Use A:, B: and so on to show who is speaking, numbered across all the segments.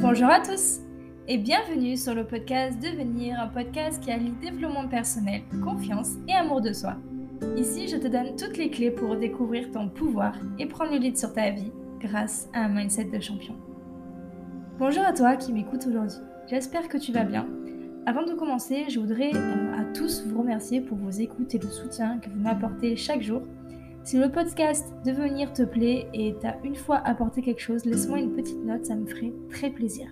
A: Bonjour à tous et bienvenue sur le podcast Devenir, un podcast qui allie développement personnel, confiance et amour de soi. Ici, je te donne toutes les clés pour découvrir ton pouvoir et prendre le lead sur ta vie grâce à un mindset de champion. Bonjour à toi qui m'écoute aujourd'hui. J'espère que tu vas bien. Avant de commencer, je voudrais euh, à tous vous remercier pour vos écoutes et le soutien que vous m'apportez chaque jour si le podcast Devenir te plaît et t'as une fois apporté quelque chose, laisse-moi une petite note, ça me ferait très plaisir.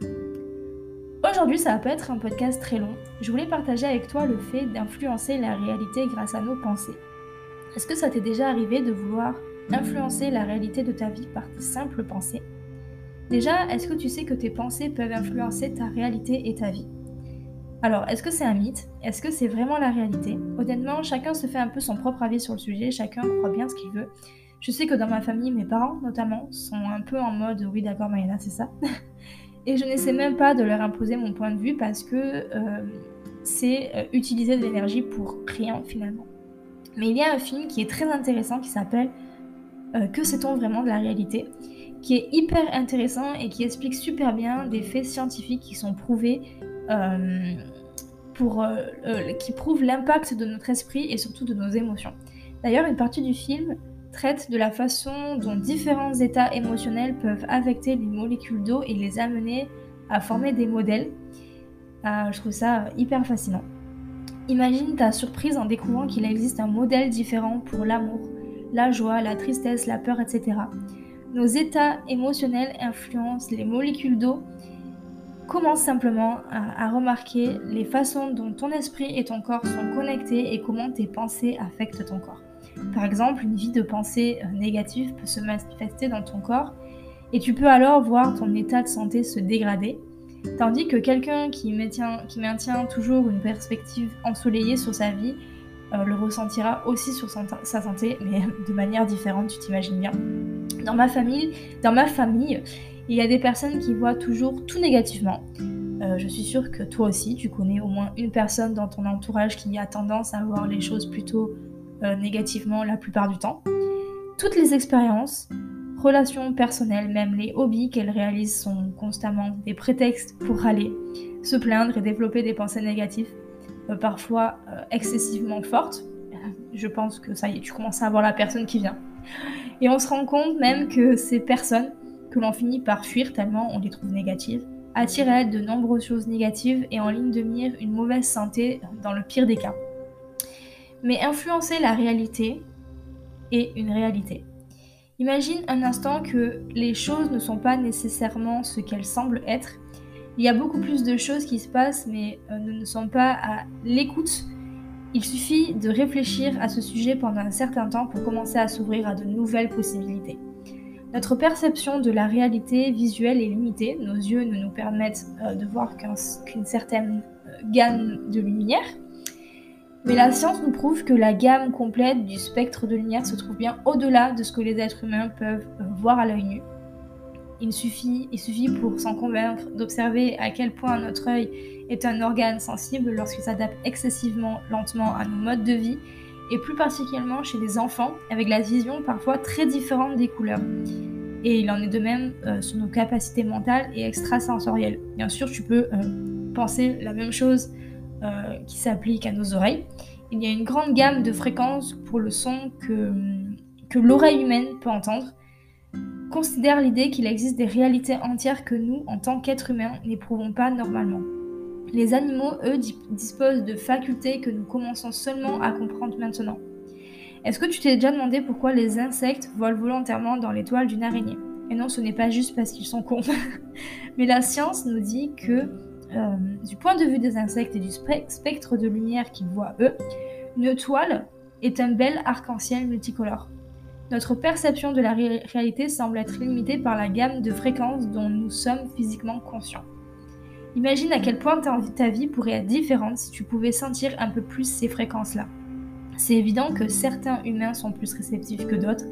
A: Aujourd'hui, ça va pas être un podcast très long. Je voulais partager avec toi le fait d'influencer la réalité grâce à nos pensées. Est-ce que ça t'est déjà arrivé de vouloir influencer la réalité de ta vie par tes simples pensées? Déjà, est-ce que tu sais que tes pensées peuvent influencer ta réalité et ta vie? Alors, est-ce que c'est un mythe? Est-ce que c'est vraiment la réalité? Honnêtement, chacun se fait un peu son propre avis sur le sujet, chacun croit bien ce qu'il veut. Je sais que dans ma famille, mes parents notamment sont un peu en mode oui d'accord Mayana, c'est ça. Et je n'essaie même pas de leur imposer mon point de vue parce que euh, c'est euh, utiliser de l'énergie pour rien finalement. Mais il y a un film qui est très intéressant qui s'appelle euh, Que sait-on vraiment de la réalité? Qui est hyper intéressant et qui explique super bien des faits scientifiques qui sont prouvés pour, euh, euh, qui prouve l'impact de notre esprit et surtout de nos émotions. D'ailleurs, une partie du film traite de la façon dont différents états émotionnels peuvent affecter les molécules d'eau et les amener à former des modèles. je trouve ça hyper fascinant. Imagine ta surprise en découvrant qu'il existe un modèle différent pour l'amour, la joie, la tristesse, la peur, etc. Nos états émotionnels influencent les molécules d'eau Commence simplement à, remarquer les façons dont ton esprit et ton corps sont connectés et comment tes pensées affectent ton corps. Par exemple, une vie de pensée euh, négative peut se manifester dans ton corps et tu peux alors voir ton état de santé se dégrader, tandis que quelqu'un qui maintient, toujours une perspective ensoleillée sur sa vie euh, le ressentira aussi sur sa santé, mais de manière différente, tu t'imagines bien. Dans ma famille, dans ma famille, il y a des personnes qui voient toujours tout négativement. Euh, je suis sûre que toi aussi, tu connais au moins une personne dans ton entourage qui a tendance à voir les choses plutôt euh, négativement la plupart du temps. Toutes les expériences, relations personnelles, même les hobbies qu'elles réalisent sont constamment des prétextes pour râler, se plaindre et développer des pensées négatives, euh, parfois excessivement fortes. Je pense que ça y est, tu commences à voir la personne qui vient. Et on se rend compte même que ces personnes que l'on finit par fuir tellement on les trouve négatives, attirent à elles de nombreuses choses négatives et en ligne de mire une mauvaise santé dans le pire des cas. Mais influencer la réalité est une réalité. Imagine un instant que les choses ne sont pas nécessairement ce qu'elles semblent être. Il y a beaucoup plus de choses qui se passent mais euh, ne sont pas à l'écoute. Il suffit de réfléchir à ce sujet pendant un certain temps pour commencer à s'ouvrir à de nouvelles possibilités. Notre perception de la réalité visuelle est limitée. Nos yeux ne nous permettent euh, de voir qu'une certaine euh, gamme de lumière. Mais la science nous prouve que la gamme complète du spectre de lumière se trouve bien au-delà de ce que les êtres humains peuvent euh, voir à l'œil nu. Il suffit, il suffit pour s'en convaincre d'observer à quel point notre œil est un organe sensible lorsqu'il s'adapte excessivement lentement à nos modes de vie et plus particulièrement chez les enfants, avec la vision parfois très différente des couleurs. Et il en est de même euh, sur nos capacités mentales et extrasensorielles. Bien sûr, tu peux euh, penser la même chose euh, qui s'applique à nos oreilles. Il y a une grande gamme de fréquences pour le son que, que l'oreille humaine peut entendre. Considère l'idée qu'il existe des réalités entières que nous, en tant qu'êtres humains, n'éprouvons pas normalement. Les animaux, eux, disposent de facultés que nous commençons seulement à comprendre maintenant. Est-ce que tu t'es déjà demandé pourquoi les insectes volent volontairement dans l'étoile d'une araignée? Et non, ce n'est pas juste parce qu'ils sont cons. Mais la science nous dit que, euh, du point de vue des insectes et du spectre de lumière qu'ils voient eux, une étoile est un bel arc-en-ciel multicolore. Notre perception de la réalité semble être limitée par la gamme de fréquences dont nous sommes physiquement conscients. Imagine à quel point ta vie pourrait être différente si tu pouvais sentir un peu plus ces fréquences-là. C'est évident que certains humains sont plus réceptifs que d'autres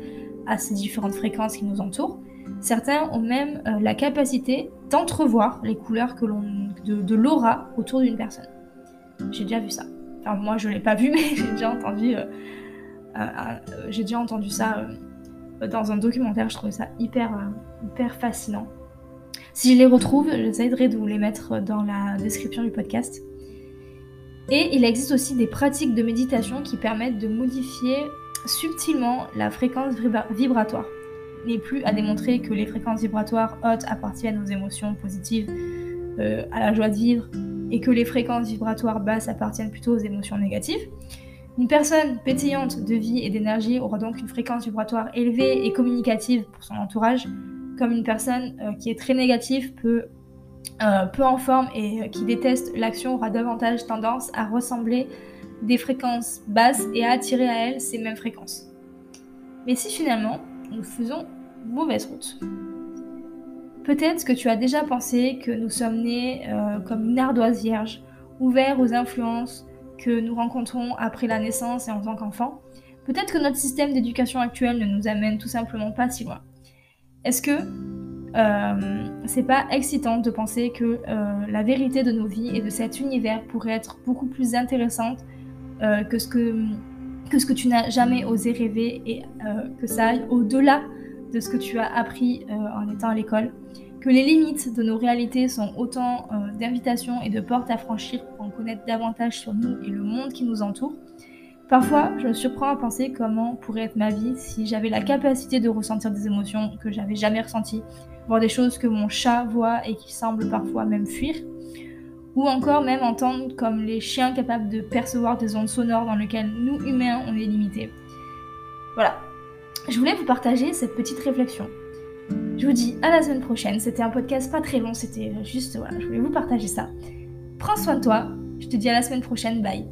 A: à ces différentes fréquences qui nous entourent. Certains ont même euh, la capacité d'entrevoir les couleurs de, l'aura autour d'une personne. J'ai déjà vu ça. Enfin, moi, je l'ai pas vu, mais j'ai déjà entendu, euh, euh, j'ai déjà entendu ça dans un documentaire. Je trouvais ça hyper, hyper fascinant. Si je les retrouve, j'essaierai de vous les mettre dans la description du podcast. Et il existe aussi des pratiques de méditation qui permettent de modifier subtilement la fréquence vibratoire. Il n'est plus à démontrer que les fréquences vibratoires hautes appartiennent aux émotions positives, euh, à la joie de vivre, et que les fréquences vibratoires basses appartiennent plutôt aux émotions négatives. Une personne pétillante de vie et d'énergie aura donc une fréquence vibratoire élevée et communicative pour son entourage, comme une personne euh, qui est très négative euh, peu en forme et euh, qui déteste l'action aura davantage tendance à ressembler des fréquences basses et à attirer à elle ces mêmes fréquences. Mais si finalement nous faisons mauvaise route Peut-être que tu as déjà pensé que nous sommes nés comme une ardoise vierge, ouverts aux influences que nous rencontrons après la naissance et en tant qu'enfant. Peut-être que notre système d'éducation actuel ne nous amène tout simplement pas si loin. Est-ce que euh, c'est pas excitant de penser que euh, la vérité de nos vies et de cet univers pourrait être beaucoup plus intéressante euh, que, ce que, que ce que tu n'as jamais osé rêver et que ça aille au-delà de ce que tu as appris en étant à l'école? Que les limites de nos réalités sont autant d'invitations et de portes à franchir pour en connaître davantage sur nous et le monde qui nous entoure? Parfois, je me surprends à penser comment pourrait être ma vie si j'avais la capacité de ressentir des émotions que j'avais jamais ressenties, voir des choses que mon chat voit et qui semblent parfois même fuir, ou encore même entendre comme les chiens capables de percevoir des ondes sonores dans lesquelles nous humains on est limités. Voilà, je voulais vous partager cette petite réflexion. Je vous dis à la semaine prochaine, c'était un podcast pas très long, c'était juste, voilà, je voulais vous partager ça. Prends soin de toi, je te dis à la semaine prochaine, bye.